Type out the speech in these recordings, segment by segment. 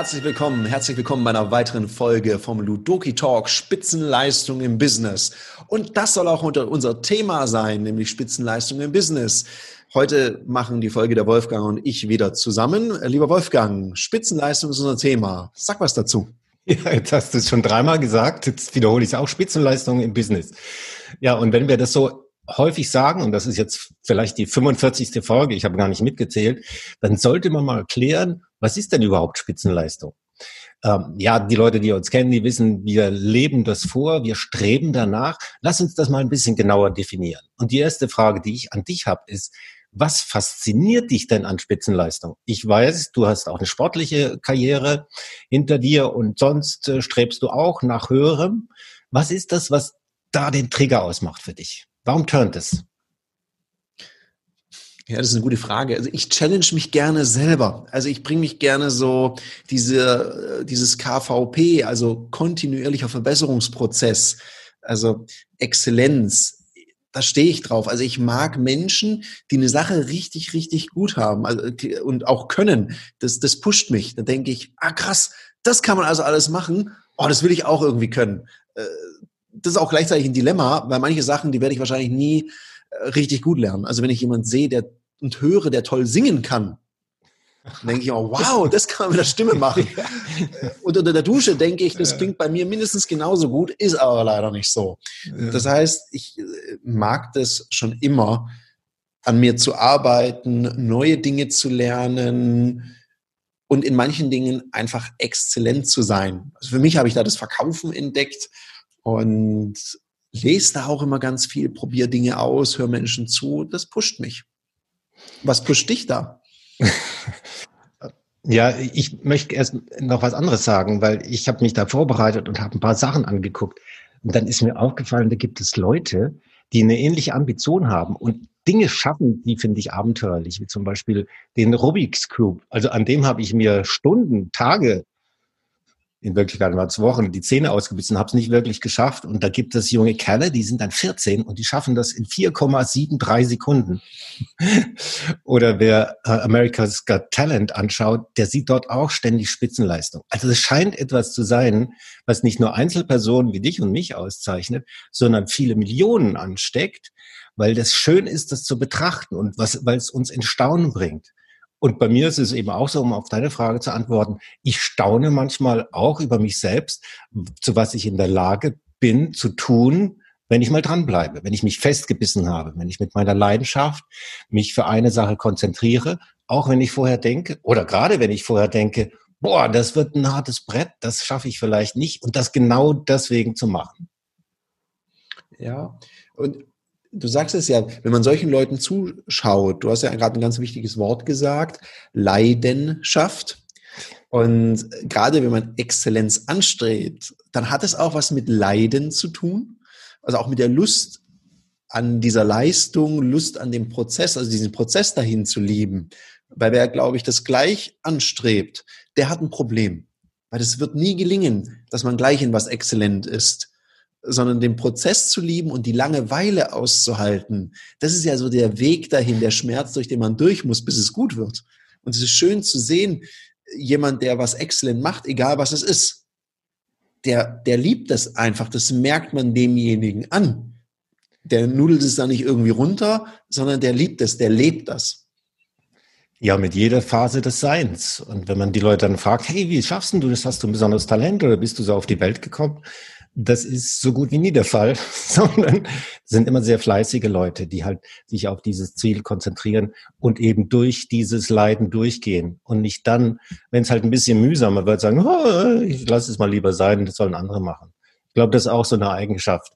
herzlich willkommen, herzlich willkommen bei einer weiteren Folge vom Ludoki Talk Spitzenleistung im Business. Und das soll auch unser Thema sein, nämlich Spitzenleistung im Business. Heute machen die Folge der Wolfgang und ich wieder zusammen. Lieber Wolfgang, Spitzenleistung ist unser Thema. Sag was dazu. Ja, jetzt hast du es schon dreimal gesagt. Jetzt wiederhole ich es auch. Spitzenleistung im Business. Ja, und wenn wir das so häufig sagen, und das ist jetzt vielleicht die 45. Folge, ich habe gar nicht mitgezählt, dann sollte man mal klären, was ist denn überhaupt Spitzenleistung? Ähm, ja, die Leute, die uns kennen, die wissen, wir leben das vor, wir streben danach. Lass uns das mal ein bisschen genauer definieren. Und die erste Frage, die ich an dich habe, ist, was fasziniert dich denn an Spitzenleistung? Ich weiß, du hast auch eine sportliche Karriere hinter dir und sonst äh, strebst du auch nach höherem. Was ist das, was da den Trigger ausmacht für dich? Warum turnt es? Ja, das ist eine gute Frage. Also ich challenge mich gerne selber. Also ich bringe mich gerne so diese, äh, dieses KVP, also kontinuierlicher Verbesserungsprozess, also Exzellenz. Da stehe ich drauf. Also ich mag Menschen, die eine Sache richtig, richtig gut haben also, und auch können. Das, das pusht mich. Da denke ich, ah krass, das kann man also alles machen. Oh, das will ich auch irgendwie können. Äh, das ist auch gleichzeitig ein Dilemma, weil manche Sachen, die werde ich wahrscheinlich nie äh, richtig gut lernen. Also wenn ich jemand sehe, der und höre, der toll singen kann, dann denke ich immer, wow, das kann man mit der Stimme machen. Und unter der Dusche denke ich, das klingt bei mir mindestens genauso gut, ist aber leider nicht so. Das heißt, ich äh, mag das schon immer, an mir zu arbeiten, neue Dinge zu lernen und in manchen Dingen einfach exzellent zu sein. Also für mich habe ich da das Verkaufen entdeckt und lese da auch immer ganz viel, probiere Dinge aus, höre Menschen zu. Das pusht mich. Was pusht dich da? Ja, ich möchte erst noch was anderes sagen, weil ich habe mich da vorbereitet und habe ein paar Sachen angeguckt. Und dann ist mir aufgefallen, da gibt es Leute, die eine ähnliche Ambition haben und Dinge schaffen, die finde ich abenteuerlich, wie zum Beispiel den Rubik's Cube. Also an dem habe ich mir Stunden, Tage in Wirklichkeit war es Wochen die Zähne ausgebissen, habe es nicht wirklich geschafft. Und da gibt es junge Kerle, die sind dann 14 und die schaffen das in 4,73 Sekunden. Oder wer äh, America's Got Talent anschaut, der sieht dort auch ständig Spitzenleistung. Also es scheint etwas zu sein, was nicht nur Einzelpersonen wie dich und mich auszeichnet, sondern viele Millionen ansteckt, weil das schön ist, das zu betrachten und was, weil es uns in Staunen bringt. Und bei mir ist es eben auch so, um auf deine Frage zu antworten, ich staune manchmal auch über mich selbst, zu was ich in der Lage bin zu tun, wenn ich mal dranbleibe, wenn ich mich festgebissen habe, wenn ich mit meiner Leidenschaft mich für eine Sache konzentriere, auch wenn ich vorher denke, oder gerade wenn ich vorher denke, boah, das wird ein hartes Brett, das schaffe ich vielleicht nicht und das genau deswegen zu machen. Ja, und du sagst es ja, wenn man solchen Leuten zuschaut, du hast ja gerade ein ganz wichtiges Wort gesagt, Leidenschaft. Und gerade wenn man Exzellenz anstrebt, dann hat es auch was mit Leiden zu tun. Also auch mit der Lust an dieser Leistung, Lust an dem Prozess, also diesen Prozess dahin zu lieben. Weil wer, glaube ich, das gleich anstrebt, der hat ein Problem. Weil es wird nie gelingen, dass man gleich in was exzellent ist sondern den Prozess zu lieben und die Langeweile auszuhalten, das ist ja so der Weg dahin, der Schmerz, durch den man durch muss, bis es gut wird. Und es ist schön zu sehen, jemand, der was exzellent macht, egal was es ist, der, der liebt das einfach, das merkt man demjenigen an. Der nudelt es da nicht irgendwie runter, sondern der liebt es, der lebt das. Ja, mit jeder Phase des Seins. Und wenn man die Leute dann fragt, hey, wie schaffst du das? Hast du ein besonderes Talent oder bist du so auf die Welt gekommen? Das ist so gut wie nie der Fall, sondern sind immer sehr fleißige Leute, die halt sich auf dieses Ziel konzentrieren und eben durch dieses Leiden durchgehen und nicht dann, wenn es halt ein bisschen mühsamer wird, sagen, oh, ich lasse es mal lieber sein, das sollen andere machen. Ich glaube, das ist auch so eine Eigenschaft,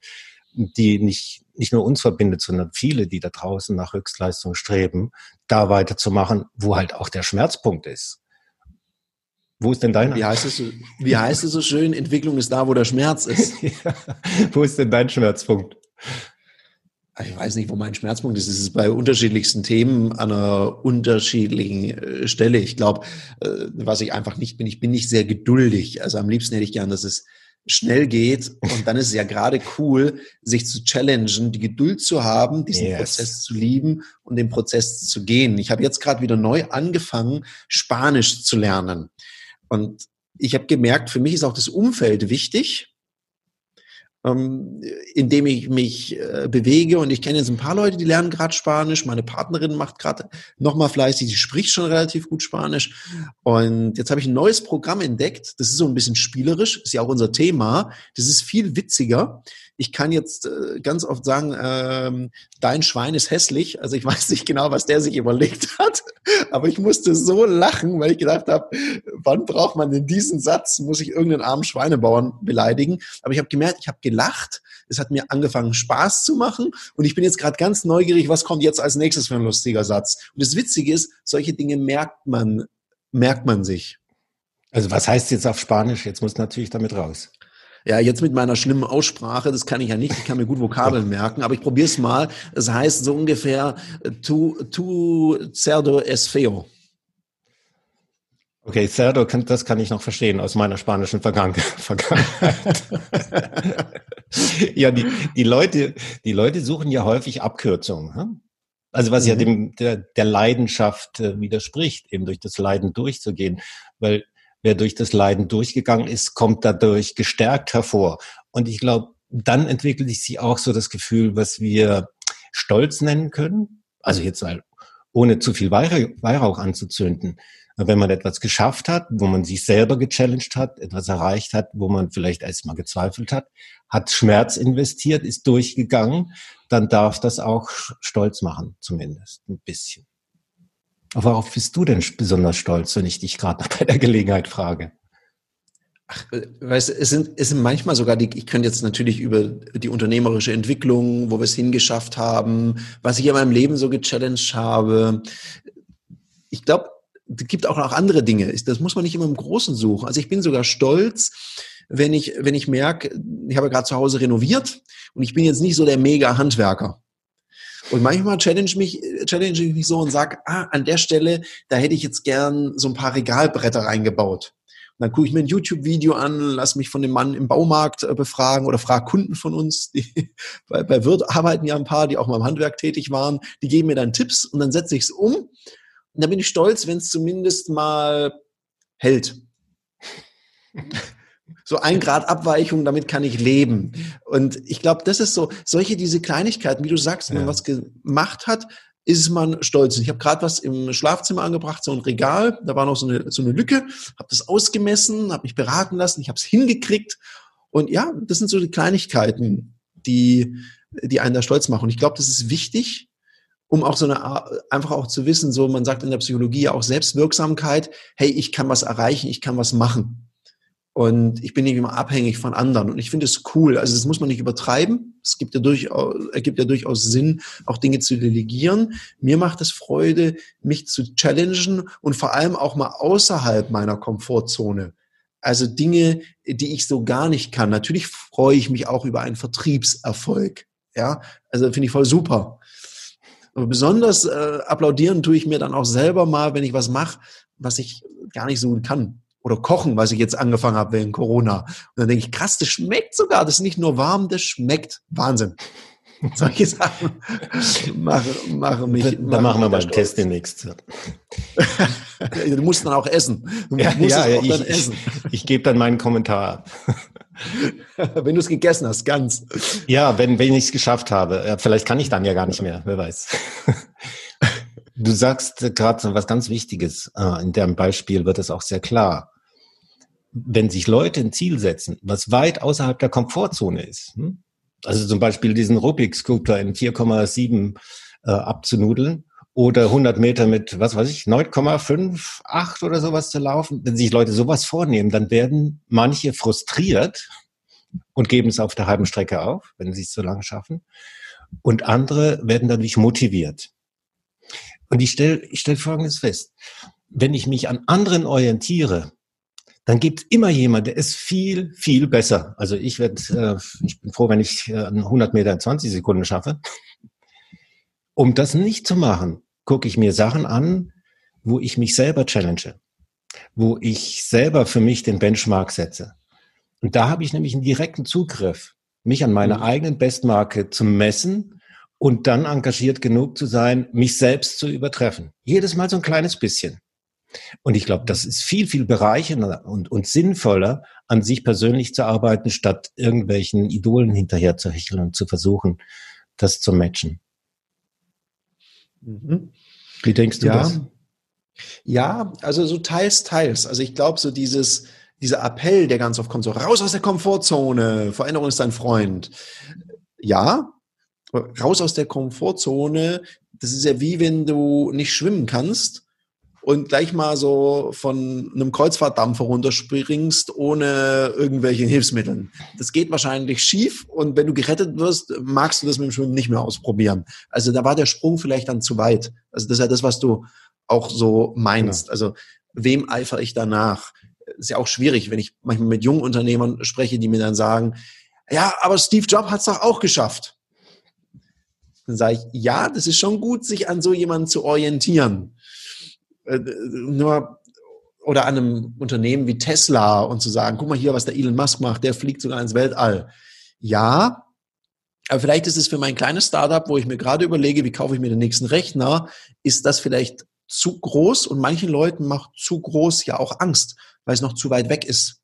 die nicht, nicht nur uns verbindet, sondern viele, die da draußen nach Höchstleistung streben, da weiterzumachen, wo halt auch der Schmerzpunkt ist. Wo ist denn deiner? Wie heißt es so, wie heißt es so schön? Entwicklung ist da, wo der Schmerz ist. ja. Wo ist denn dein Schmerzpunkt? Ich weiß nicht, wo mein Schmerzpunkt ist. Es ist bei unterschiedlichsten Themen an einer unterschiedlichen äh, Stelle. Ich glaube, äh, was ich einfach nicht bin, ich bin nicht sehr geduldig. Also am liebsten hätte ich gern, dass es schnell geht. Und dann ist es ja gerade cool, sich zu challengen, die Geduld zu haben, diesen yes. Prozess zu lieben und den Prozess zu gehen. Ich habe jetzt gerade wieder neu angefangen, Spanisch zu lernen. Und ich habe gemerkt, für mich ist auch das Umfeld wichtig ähm, indem ich mich äh, bewege. Und ich kenne jetzt ein paar Leute, die lernen gerade Spanisch. Meine Partnerin macht gerade nochmal fleißig, die spricht schon relativ gut Spanisch. Und jetzt habe ich ein neues Programm entdeckt. Das ist so ein bisschen spielerisch, ist ja auch unser Thema. Das ist viel witziger ich kann jetzt äh, ganz oft sagen, ähm, dein Schwein ist hässlich. Also ich weiß nicht genau, was der sich überlegt hat, aber ich musste so lachen, weil ich gedacht habe, wann braucht man denn diesen Satz? Muss ich irgendeinen armen Schweinebauern beleidigen? Aber ich habe gemerkt, ich habe gelacht. Es hat mir angefangen, Spaß zu machen. Und ich bin jetzt gerade ganz neugierig, was kommt jetzt als nächstes für ein lustiger Satz. Und das Witzige ist, solche Dinge merkt man, merkt man sich. Also was heißt jetzt auf Spanisch? Jetzt muss natürlich damit raus. Ja, jetzt mit meiner schlimmen Aussprache, das kann ich ja nicht, ich kann mir gut Vokabeln merken, aber ich probiere es mal. Es heißt so ungefähr tu, tu cerdo es feo. Okay, cerdo, das kann ich noch verstehen aus meiner spanischen Vergangenheit. ja, die, die, Leute, die Leute suchen ja häufig Abkürzungen. Hm? Also was mhm. ja dem, der, der Leidenschaft äh, widerspricht, eben durch das Leiden durchzugehen. Weil wer durch das Leiden durchgegangen ist, kommt dadurch gestärkt hervor. Und ich glaube, dann entwickelt sich auch so das Gefühl, was wir Stolz nennen können. Also jetzt mal, ohne zu viel Weihrauch anzuzünden. Wenn man etwas geschafft hat, wo man sich selber gechallenged hat, etwas erreicht hat, wo man vielleicht erstmal gezweifelt hat, hat Schmerz investiert, ist durchgegangen, dann darf das auch stolz machen, zumindest ein bisschen. Worauf bist du denn besonders stolz, wenn ich dich gerade bei der Gelegenheit frage? Ach, äh, weißt, es sind, es sind manchmal sogar die, ich könnte jetzt natürlich über die unternehmerische Entwicklung, wo wir es hingeschafft haben, was ich in meinem Leben so gechallenged habe. Ich glaube, es gibt auch noch andere Dinge. Das muss man nicht immer im Großen suchen. Also ich bin sogar stolz, wenn ich, wenn ich merke, ich habe gerade zu Hause renoviert und ich bin jetzt nicht so der Mega-Handwerker. Und manchmal challenge mich, challenge ich mich so und sag, ah, an der Stelle, da hätte ich jetzt gern so ein paar Regalbretter reingebaut. Und dann gucke ich mir ein YouTube-Video an, lass mich von dem Mann im Baumarkt äh, befragen oder frage Kunden von uns, die bei, bei Wirt arbeiten ja ein paar, die auch mal im Handwerk tätig waren, die geben mir dann Tipps und dann setze ich es um. Und dann bin ich stolz, wenn es zumindest mal hält so ein Grad Abweichung, damit kann ich leben. Und ich glaube, das ist so, solche diese Kleinigkeiten, wie du sagst, wenn ja. man was gemacht hat, ist man stolz. Ich habe gerade was im Schlafzimmer angebracht, so ein Regal, da war noch so eine, so eine Lücke, habe das ausgemessen, habe mich beraten lassen, ich habe es hingekriegt. Und ja, das sind so die Kleinigkeiten, die, die einen da stolz machen. Und ich glaube, das ist wichtig, um auch so eine, einfach auch zu wissen, so man sagt in der Psychologie ja auch Selbstwirksamkeit, hey, ich kann was erreichen, ich kann was machen. Und ich bin nicht immer abhängig von anderen. Und ich finde es cool. Also das muss man nicht übertreiben. Es gibt ja durchaus, ergibt ja durchaus Sinn, auch Dinge zu delegieren. Mir macht es Freude, mich zu challengen und vor allem auch mal außerhalb meiner Komfortzone. Also Dinge, die ich so gar nicht kann. Natürlich freue ich mich auch über einen Vertriebserfolg. Ja, also finde ich voll super. Aber besonders äh, applaudieren tue ich mir dann auch selber mal, wenn ich was mache, was ich gar nicht so gut kann oder kochen, was ich jetzt angefangen habe wegen Corona. Und dann denke ich, krass, das schmeckt sogar. Das ist nicht nur warm, das schmeckt. Wahnsinn. Solche Sachen machen, machen mich. Da, da machen wir mal einen Test demnächst. du musst dann auch essen. Du ja, musst ja, ja ich, essen. Ich, ich gebe dann meinen Kommentar wenn du es gegessen hast, ganz. Ja, wenn, wenn ich es geschafft habe. Vielleicht kann ich dann ja gar nicht mehr, wer weiß. Du sagst gerade was ganz Wichtiges. Äh, in deinem Beispiel wird es auch sehr klar wenn sich Leute ein Ziel setzen, was weit außerhalb der Komfortzone ist, hm? also zum Beispiel diesen Rubik-Sculptor in 4,7 äh, abzunudeln oder 100 Meter mit, was weiß ich, 9,58 oder sowas zu laufen, wenn sich Leute sowas vornehmen, dann werden manche frustriert und geben es auf der halben Strecke auf, wenn sie es so lange schaffen. Und andere werden dadurch motiviert. Und ich stelle ich stell Folgendes fest. Wenn ich mich an anderen orientiere, dann gibt es immer jemand, der ist viel, viel besser. Also ich werde, äh, ich bin froh, wenn ich äh, 100 Meter in 20 Sekunden schaffe. Um das nicht zu machen, gucke ich mir Sachen an, wo ich mich selber challenge, wo ich selber für mich den Benchmark setze. Und da habe ich nämlich einen direkten Zugriff, mich an meiner mhm. eigenen Bestmarke zu messen und dann engagiert genug zu sein, mich selbst zu übertreffen. Jedes Mal so ein kleines bisschen. Und ich glaube, das ist viel, viel bereichernder und, und sinnvoller, an sich persönlich zu arbeiten, statt irgendwelchen Idolen hinterher zu hecheln und zu versuchen, das zu matchen. Mhm. Wie denkst du ja. das? Ja, also so teils, teils. Also ich glaube, so dieses, dieser Appell, der ganz oft kommt, so raus aus der Komfortzone, Veränderung ist dein Freund. Ja, raus aus der Komfortzone, das ist ja wie wenn du nicht schwimmen kannst und gleich mal so von einem Kreuzfahrtdampfer runterspringst ohne irgendwelche Hilfsmitteln. Das geht wahrscheinlich schief und wenn du gerettet wirst, magst du das mit dem Schwimmen nicht mehr ausprobieren. Also da war der Sprung vielleicht dann zu weit. Also das ist ja das, was du auch so meinst. Also wem eifere ich danach? Ist ja auch schwierig, wenn ich manchmal mit jungen Unternehmern spreche, die mir dann sagen, ja, aber Steve Jobs hat es doch auch geschafft. Dann sage ich, ja, das ist schon gut, sich an so jemanden zu orientieren. Äh, nur oder an einem Unternehmen wie Tesla und zu sagen, guck mal hier, was der Elon Musk macht, der fliegt sogar ins Weltall. Ja, aber vielleicht ist es für mein kleines Startup, wo ich mir gerade überlege, wie kaufe ich mir den nächsten Rechner, ist das vielleicht zu groß und manchen Leuten macht zu groß ja auch Angst, weil es noch zu weit weg ist.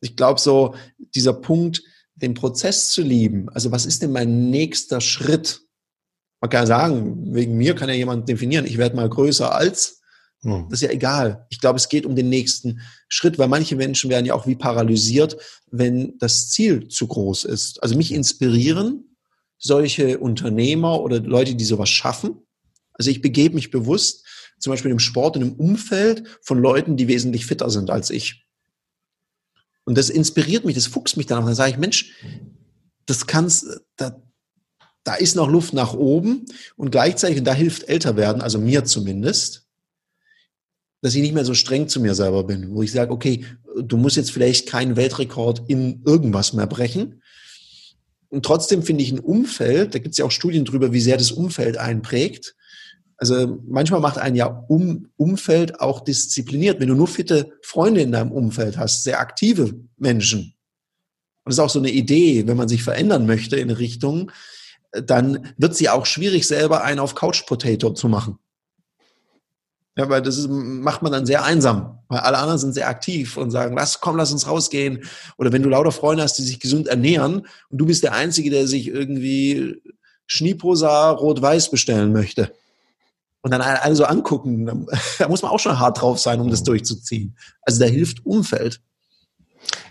Ich glaube so, dieser Punkt, den Prozess zu lieben, also was ist denn mein nächster Schritt? Man kann sagen, wegen mir kann ja jemand definieren, ich werde mal größer als. Hm. Das ist ja egal. Ich glaube, es geht um den nächsten Schritt, weil manche Menschen werden ja auch wie paralysiert, wenn das Ziel zu groß ist. Also mich inspirieren solche Unternehmer oder Leute, die sowas schaffen. Also ich begebe mich bewusst, zum Beispiel im Sport, in einem Umfeld von Leuten, die wesentlich fitter sind als ich. Und das inspiriert mich, das fuchst mich dann. Und dann sage ich, Mensch, das kannst, da, da ist noch Luft nach oben und gleichzeitig, und da hilft älter werden, also mir zumindest, dass ich nicht mehr so streng zu mir selber bin, wo ich sage, okay, du musst jetzt vielleicht keinen Weltrekord in irgendwas mehr brechen. Und trotzdem finde ich ein Umfeld, da gibt es ja auch Studien drüber, wie sehr das Umfeld einprägt. Also manchmal macht ein ja um, Umfeld auch diszipliniert. Wenn du nur fitte Freunde in deinem Umfeld hast, sehr aktive Menschen. Und das ist auch so eine Idee, wenn man sich verändern möchte in eine Richtung, dann wird sie auch schwierig, selber einen auf Couch Potato zu machen. Ja, weil das ist, macht man dann sehr einsam, weil alle anderen sind sehr aktiv und sagen, lass, komm, lass uns rausgehen. Oder wenn du lauter Freunde hast, die sich gesund ernähren und du bist der Einzige, der sich irgendwie Schnieposa rot-weiß bestellen möchte. Und dann alle so angucken, da muss man auch schon hart drauf sein, um das durchzuziehen. Also da hilft Umfeld.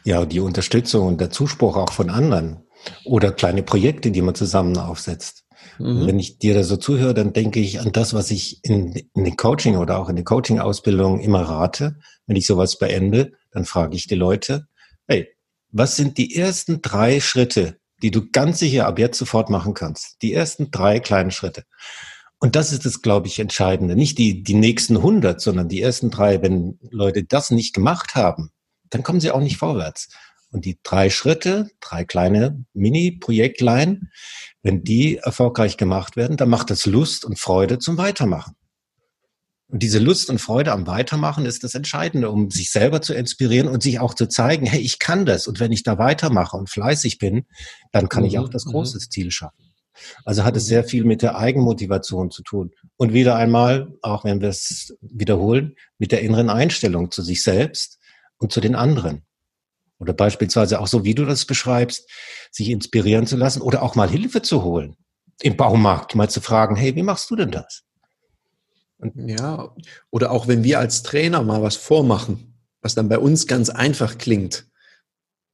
Ja, die Unterstützung und der Zuspruch auch von anderen. Oder kleine Projekte, die man zusammen aufsetzt. Mhm. Wenn ich dir da so zuhöre, dann denke ich an das, was ich in, in den Coaching oder auch in der Coaching-Ausbildung immer rate. Wenn ich sowas beende, dann frage ich die Leute, hey, was sind die ersten drei Schritte, die du ganz sicher ab jetzt sofort machen kannst? Die ersten drei kleinen Schritte. Und das ist das, glaube ich, Entscheidende. Nicht die, die nächsten 100, sondern die ersten drei. Wenn Leute das nicht gemacht haben, dann kommen sie auch nicht vorwärts. Und die drei Schritte, drei kleine Mini-Projektlein, wenn die erfolgreich gemacht werden, dann macht das Lust und Freude zum Weitermachen. Und diese Lust und Freude am Weitermachen ist das Entscheidende, um sich selber zu inspirieren und sich auch zu zeigen, hey, ich kann das. Und wenn ich da weitermache und fleißig bin, dann kann mhm, ich auch das mhm. große Ziel schaffen. Also hat es mhm. sehr viel mit der Eigenmotivation zu tun. Und wieder einmal, auch wenn wir es wiederholen, mit der inneren Einstellung zu sich selbst und zu den anderen. Oder beispielsweise auch so, wie du das beschreibst, sich inspirieren zu lassen oder auch mal Hilfe zu holen. Im Baumarkt mal zu fragen, hey, wie machst du denn das? Und ja, oder auch wenn wir als Trainer mal was vormachen, was dann bei uns ganz einfach klingt.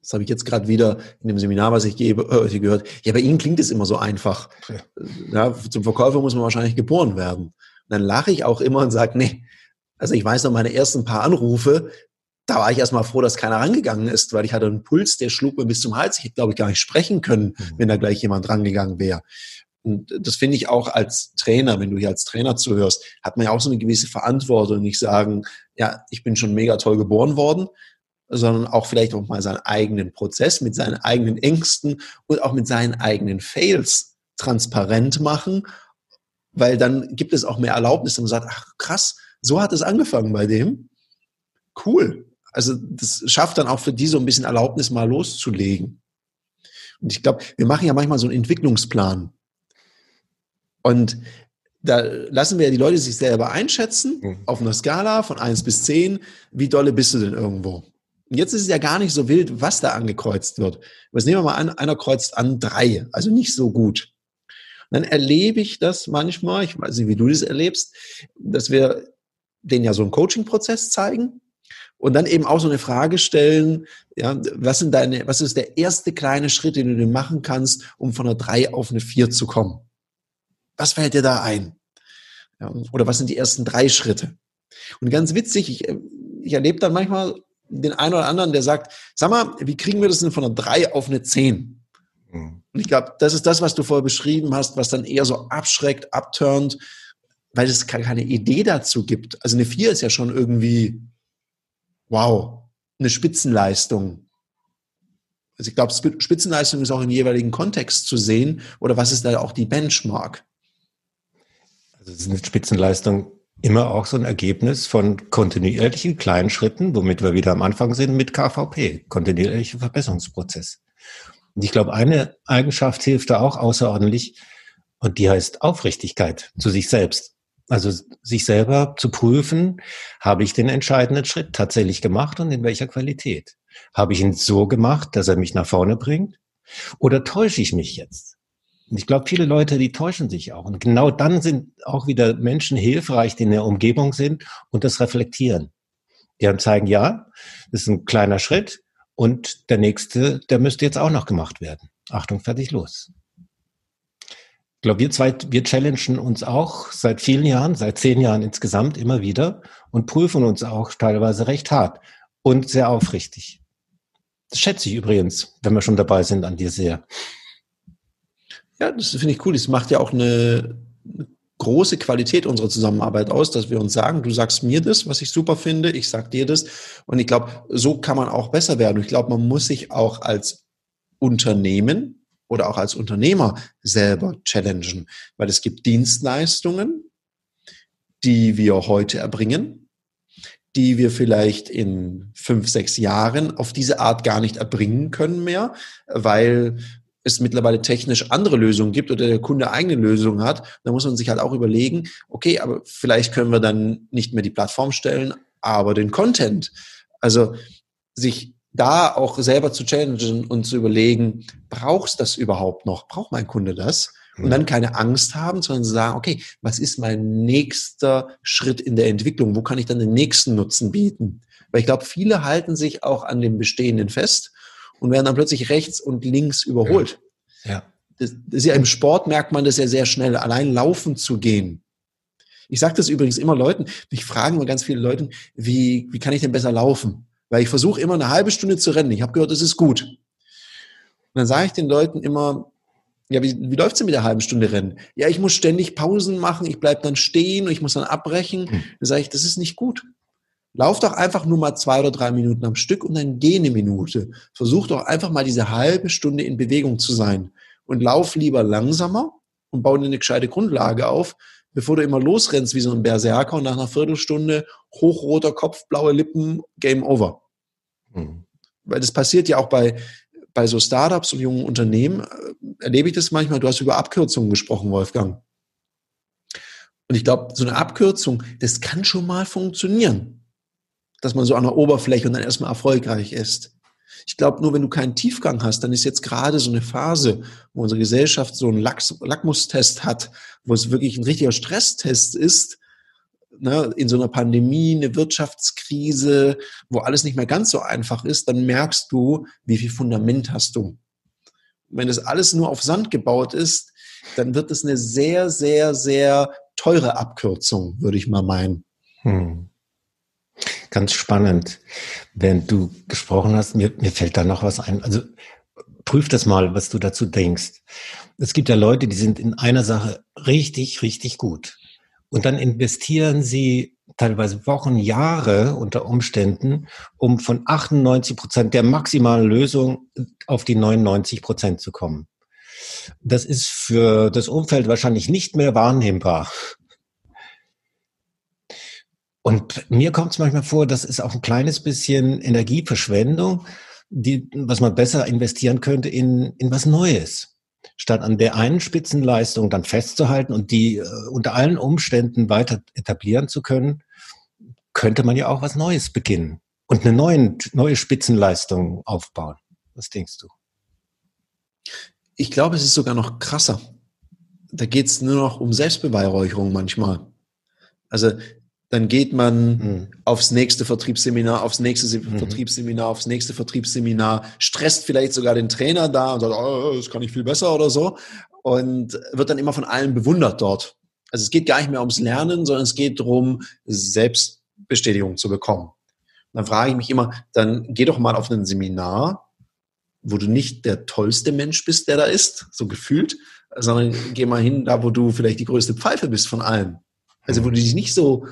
Das habe ich jetzt gerade wieder in dem Seminar, was ich gebe, äh, gehört. Ja, bei Ihnen klingt es immer so einfach. Ja, zum Verkäufer muss man wahrscheinlich geboren werden. Und dann lache ich auch immer und sage, nee, also ich weiß noch meine ersten paar Anrufe, da war ich erstmal froh, dass keiner rangegangen ist, weil ich hatte einen Puls, der schlug mir bis zum Hals. Ich hätte, glaube ich, gar nicht sprechen können, mhm. wenn da gleich jemand rangegangen wäre. Und das finde ich auch als Trainer, wenn du hier als Trainer zuhörst, hat man ja auch so eine gewisse Verantwortung, nicht sagen, ja, ich bin schon mega toll geboren worden, sondern auch vielleicht auch mal seinen eigenen Prozess mit seinen eigenen Ängsten und auch mit seinen eigenen Fails transparent machen, weil dann gibt es auch mehr Erlaubnis und man sagt, ach krass, so hat es angefangen bei dem. Cool. Also das schafft dann auch für die so ein bisschen Erlaubnis, mal loszulegen. Und ich glaube, wir machen ja manchmal so einen Entwicklungsplan. Und da lassen wir ja die Leute sich selber einschätzen mhm. auf einer Skala von eins bis zehn. Wie dolle bist du denn irgendwo? Und jetzt ist es ja gar nicht so wild, was da angekreuzt wird. Was nehmen wir mal an, einer kreuzt an drei, also nicht so gut. Und dann erlebe ich das manchmal, ich weiß nicht, wie du das erlebst, dass wir denen ja so einen Coaching-Prozess zeigen und dann eben auch so eine Frage stellen, ja, was sind deine, was ist der erste kleine Schritt, den du machen kannst, um von einer drei auf eine vier zu kommen? Was fällt dir da ein? Ja, oder was sind die ersten drei Schritte? Und ganz witzig, ich, ich erlebe dann manchmal den einen oder anderen, der sagt, sag mal, wie kriegen wir das denn von einer drei auf eine zehn? Mhm. Und ich glaube, das ist das, was du vorher beschrieben hast, was dann eher so abschreckt, abturnt, weil es keine Idee dazu gibt. Also eine vier ist ja schon irgendwie, wow, eine Spitzenleistung. Also ich glaube, Spitzenleistung ist auch im jeweiligen Kontext zu sehen. Oder was ist da auch die Benchmark? Also ist eine Spitzenleistung immer auch so ein Ergebnis von kontinuierlichen kleinen Schritten, womit wir wieder am Anfang sind mit KVP, kontinuierlicher Verbesserungsprozess. Und ich glaube, eine Eigenschaft hilft da auch außerordentlich und die heißt Aufrichtigkeit zu sich selbst. Also sich selber zu prüfen, habe ich den entscheidenden Schritt tatsächlich gemacht und in welcher Qualität? Habe ich ihn so gemacht, dass er mich nach vorne bringt? Oder täusche ich mich jetzt? Und ich glaube, viele Leute, die täuschen sich auch. Und genau dann sind auch wieder Menschen hilfreich, die in der Umgebung sind und das reflektieren. Die dann zeigen, ja, das ist ein kleiner Schritt und der nächste, der müsste jetzt auch noch gemacht werden. Achtung, fertig, los. Ich glaube, wir zwei, wir challengen uns auch seit vielen Jahren, seit zehn Jahren insgesamt immer wieder und prüfen uns auch teilweise recht hart und sehr aufrichtig. Das schätze ich übrigens, wenn wir schon dabei sind, an dir sehr. Ja, das finde ich cool. Das macht ja auch eine, große Qualität unserer Zusammenarbeit aus, dass wir uns sagen, du sagst mir das, was ich super finde, ich sag dir das. Und ich glaube, so kann man auch besser werden. Ich glaube, man muss sich auch als Unternehmen oder auch als Unternehmer selber challengen, weil es gibt Dienstleistungen, die wir heute erbringen, die wir vielleicht in fünf, sechs Jahren auf diese Art gar nicht erbringen können mehr, weil es mittlerweile technisch andere Lösungen gibt oder der Kunde eigene Lösungen hat, dann muss man sich halt auch überlegen, okay, aber vielleicht können wir dann nicht mehr die Plattform stellen, aber den Content. Also sich da auch selber zu challengen und zu überlegen, brauchst das überhaupt noch? Braucht mein Kunde das? Und dann keine Angst haben, sondern zu sagen, okay, was ist mein nächster Schritt in der Entwicklung? Wo kann ich dann den nächsten Nutzen bieten? Weil ich glaube, viele halten sich auch an dem Bestehenden fest und werden dann plötzlich rechts und links überholt. Ja. ja. Das, das ist ja im Sport merkt man das ja sehr schnell, allein laufen zu gehen. Ich sage das übrigens immer Leuten, mich fragen immer ganz viele Leute, wie, wie kann ich denn besser laufen? Weil ich versuche immer eine halbe Stunde zu rennen. Ich habe gehört, das ist gut. Und dann sage ich den Leuten immer, ja, wie, wie läuft's denn mit der halben Stunde Rennen? Ja, ich muss ständig Pausen machen, ich bleib dann stehen und ich muss dann abbrechen. Hm. Dann sage ich, das ist nicht gut. Lauf doch einfach nur mal zwei oder drei Minuten am Stück und dann geh eine Minute. Versuch doch einfach mal diese halbe Stunde in Bewegung zu sein. Und lauf lieber langsamer und bau dir eine gescheite Grundlage auf, bevor du immer losrennst wie so ein Berserker und nach einer Viertelstunde hochroter Kopf, blaue Lippen, Game Over. Mhm. Weil das passiert ja auch bei, bei so Startups und jungen Unternehmen, äh, erlebe ich das manchmal. Du hast über Abkürzungen gesprochen, Wolfgang. Und ich glaube, so eine Abkürzung, das kann schon mal funktionieren dass man so an der Oberfläche und dann erstmal erfolgreich ist. Ich glaube, nur wenn du keinen Tiefgang hast, dann ist jetzt gerade so eine Phase, wo unsere Gesellschaft so einen Lackmustest hat, wo es wirklich ein richtiger Stresstest ist, ne, in so einer Pandemie, eine Wirtschaftskrise, wo alles nicht mehr ganz so einfach ist, dann merkst du, wie viel Fundament hast du. Wenn das alles nur auf Sand gebaut ist, dann wird es eine sehr, sehr, sehr teure Abkürzung, würde ich mal meinen. Hm. Ganz spannend. Wenn du gesprochen hast, mir, mir fällt da noch was ein. Also prüf das mal, was du dazu denkst. Es gibt ja Leute, die sind in einer Sache richtig, richtig gut. Und dann investieren sie teilweise Wochen, Jahre unter Umständen, um von 98 Prozent der maximalen Lösung auf die 99 Prozent zu kommen. Das ist für das Umfeld wahrscheinlich nicht mehr wahrnehmbar. Und mir kommt es manchmal vor, das ist auch ein kleines bisschen Energieverschwendung, die, was man besser investieren könnte in, in was Neues. statt an der einen Spitzenleistung dann festzuhalten und die äh, unter allen Umständen weiter etablieren zu können, könnte man ja auch was Neues beginnen und eine neue, neue Spitzenleistung aufbauen. Was denkst du? Ich glaube, es ist sogar noch krasser. Da geht es nur noch um Selbstbeweihräucherung manchmal. Also dann geht man mhm. aufs nächste Vertriebsseminar, aufs nächste mhm. Vertriebsseminar, aufs nächste Vertriebsseminar, stresst vielleicht sogar den Trainer da und sagt, oh, das kann ich viel besser oder so und wird dann immer von allen bewundert dort. Also es geht gar nicht mehr ums Lernen, sondern es geht darum, Selbstbestätigung zu bekommen. Und dann frage ich mich immer, dann geh doch mal auf ein Seminar, wo du nicht der tollste Mensch bist, der da ist, so gefühlt, sondern geh mal hin, da wo du vielleicht die größte Pfeife bist von allen. Also wo du dich nicht so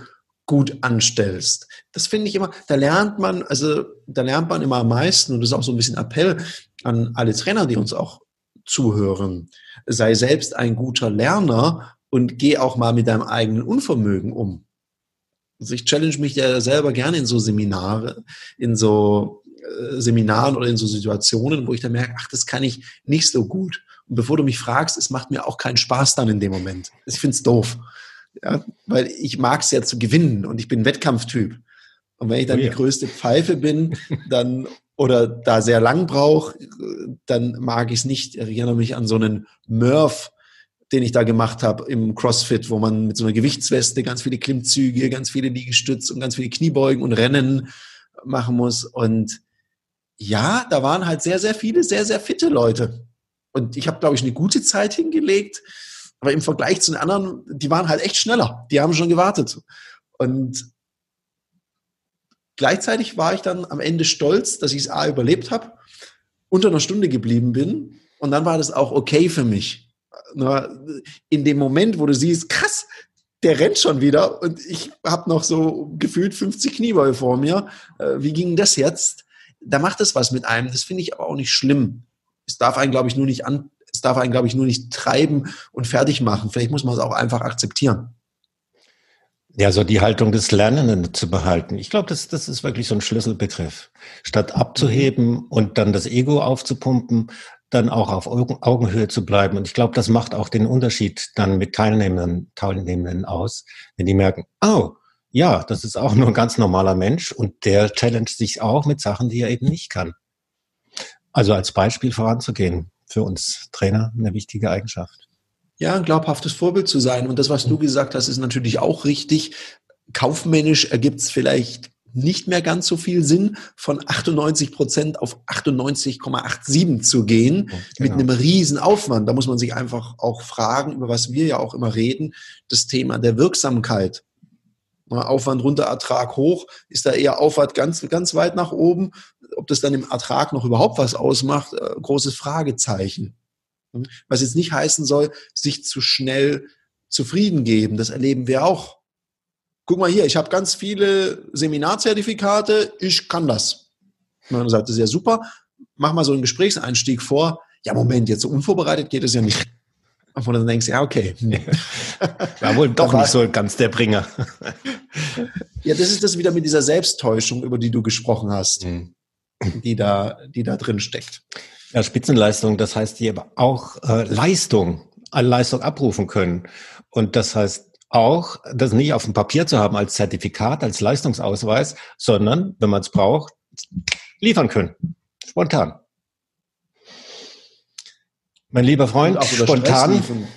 gut anstellst. Das finde ich immer, da lernt man, also da lernt man immer am meisten und das ist auch so ein bisschen Appell an alle Trainer, die uns auch zuhören. Sei selbst ein guter Lerner und geh auch mal mit deinem eigenen Unvermögen um. Also ich challenge mich ja selber gerne in so Seminare, in so äh, Seminaren oder in so Situationen, wo ich dann merke, ach, das kann ich nicht so gut. Und bevor du mich fragst, es macht mir auch keinen Spaß dann in dem Moment. Ich finde es doof. Ja, weil ich mag es ja zu gewinnen und ich bin Wettkampftyp. Und wenn ich dann oh ja. die größte Pfeife bin, dann oder da sehr lang brauche, dann mag ich es nicht. Ich erinnere mich an so einen Murph, den ich da gemacht habe im CrossFit, wo man mit so einer Gewichtsweste ganz viele Klimmzüge, ganz viele Liegestütze und ganz viele Kniebeugen und Rennen machen muss. Und ja, da waren halt sehr, sehr viele, sehr, sehr fitte Leute. Und ich habe, glaube ich, eine gute Zeit hingelegt. Aber im Vergleich zu den anderen, die waren halt echt schneller. Die haben schon gewartet. Und gleichzeitig war ich dann am Ende stolz, dass ich es A überlebt habe, unter einer Stunde geblieben bin. Und dann war das auch okay für mich. In dem Moment, wo du siehst, krass, der rennt schon wieder und ich habe noch so gefühlt 50 Kniebeuge vor mir. Äh, wie ging das jetzt? Da macht es was mit einem. Das finde ich aber auch nicht schlimm. Es darf einen, glaube ich, nur nicht an, es darf einen, glaube ich, nur nicht treiben und fertig machen. Vielleicht muss man es auch einfach akzeptieren. Ja, so die Haltung des Lernenden zu behalten. Ich glaube, das, das ist wirklich so ein Schlüsselbegriff. Statt abzuheben und dann das Ego aufzupumpen, dann auch auf Augenhöhe zu bleiben. Und ich glaube, das macht auch den Unterschied dann mit Teilnehmenden, Teilnehmenden aus, wenn die merken, oh, ja, das ist auch nur ein ganz normaler Mensch und der challenge sich auch mit Sachen, die er eben nicht kann. Also als Beispiel voranzugehen für uns Trainer eine wichtige Eigenschaft. Ja, ein glaubhaftes Vorbild zu sein. Und das, was du gesagt hast, ist natürlich auch richtig. Kaufmännisch ergibt es vielleicht nicht mehr ganz so viel Sinn, von 98 Prozent auf 98,87 zu gehen, genau. mit einem riesen Aufwand. Da muss man sich einfach auch fragen, über was wir ja auch immer reden, das Thema der Wirksamkeit. Aufwand runter, Ertrag hoch, ist da eher Aufwand ganz, ganz weit nach oben ob das dann im Ertrag noch überhaupt was ausmacht, äh, großes Fragezeichen. Hm? Was jetzt nicht heißen soll, sich zu schnell zufrieden geben. Das erleben wir auch. Guck mal hier, ich habe ganz viele Seminarzertifikate, ich kann das. Man sagt, das ist ja super, mach mal so einen Gesprächseinstieg vor. Ja, Moment, jetzt so unvorbereitet geht es ja nicht. Und dann denkst du, ja, okay. War wohl doch nicht so ganz der Bringer. ja, das ist das wieder mit dieser Selbsttäuschung, über die du gesprochen hast. Mhm die da, die da drin steckt. Ja, Spitzenleistung, das heißt, die aber auch äh, Leistung, alle Leistung abrufen können. Und das heißt auch, das nicht auf dem Papier zu haben als Zertifikat, als Leistungsausweis, sondern, wenn man es braucht, liefern können. Spontan. Mein lieber Freund, auch spontan. Liefern,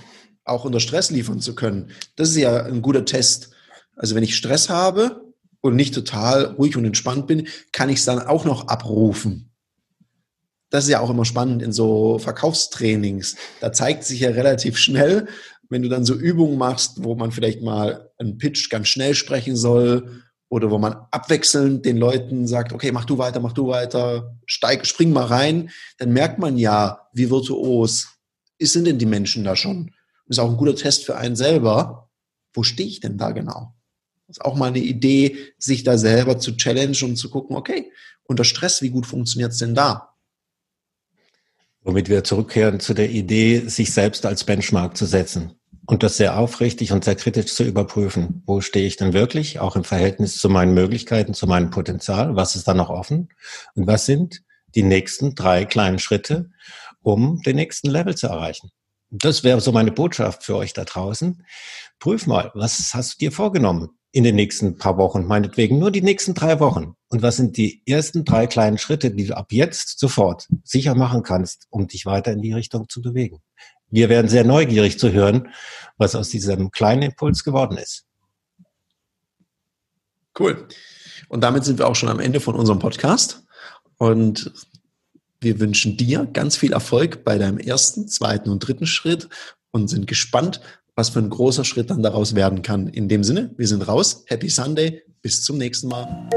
auch unter Stress liefern zu können. Das ist ja ein guter Test. Also wenn ich Stress habe, und nicht total ruhig und entspannt bin, kann ich es dann auch noch abrufen. Das ist ja auch immer spannend in so Verkaufstrainings. Da zeigt sich ja relativ schnell, wenn du dann so Übungen machst, wo man vielleicht mal einen Pitch ganz schnell sprechen soll oder wo man abwechselnd den Leuten sagt, okay, mach du weiter, mach du weiter, steig, spring mal rein, dann merkt man ja, wie virtuos sind denn die Menschen da schon. Das ist auch ein guter Test für einen selber. Wo stehe ich denn da genau? Ist auch mal eine Idee, sich da selber zu challengen und zu gucken, okay, unter Stress, wie gut funktioniert es denn da? Womit wir zurückkehren zu der Idee, sich selbst als Benchmark zu setzen und das sehr aufrichtig und sehr kritisch zu überprüfen. Wo stehe ich denn wirklich, auch im Verhältnis zu meinen Möglichkeiten, zu meinem Potenzial? Was ist da noch offen? Und was sind die nächsten drei kleinen Schritte, um den nächsten Level zu erreichen. Das wäre so meine Botschaft für euch da draußen. Prüf mal, was hast du dir vorgenommen in den nächsten paar Wochen, meinetwegen nur die nächsten drei Wochen? Und was sind die ersten drei kleinen Schritte, die du ab jetzt sofort sicher machen kannst, um dich weiter in die Richtung zu bewegen? Wir werden sehr neugierig zu hören, was aus diesem kleinen Impuls geworden ist. Cool. Und damit sind wir auch schon am Ende von unserem Podcast. Und wir wünschen dir ganz viel Erfolg bei deinem ersten, zweiten und dritten Schritt und sind gespannt, was für ein großer Schritt dann daraus werden kann. In dem Sinne, wir sind raus. Happy Sunday. Bis zum nächsten Mal.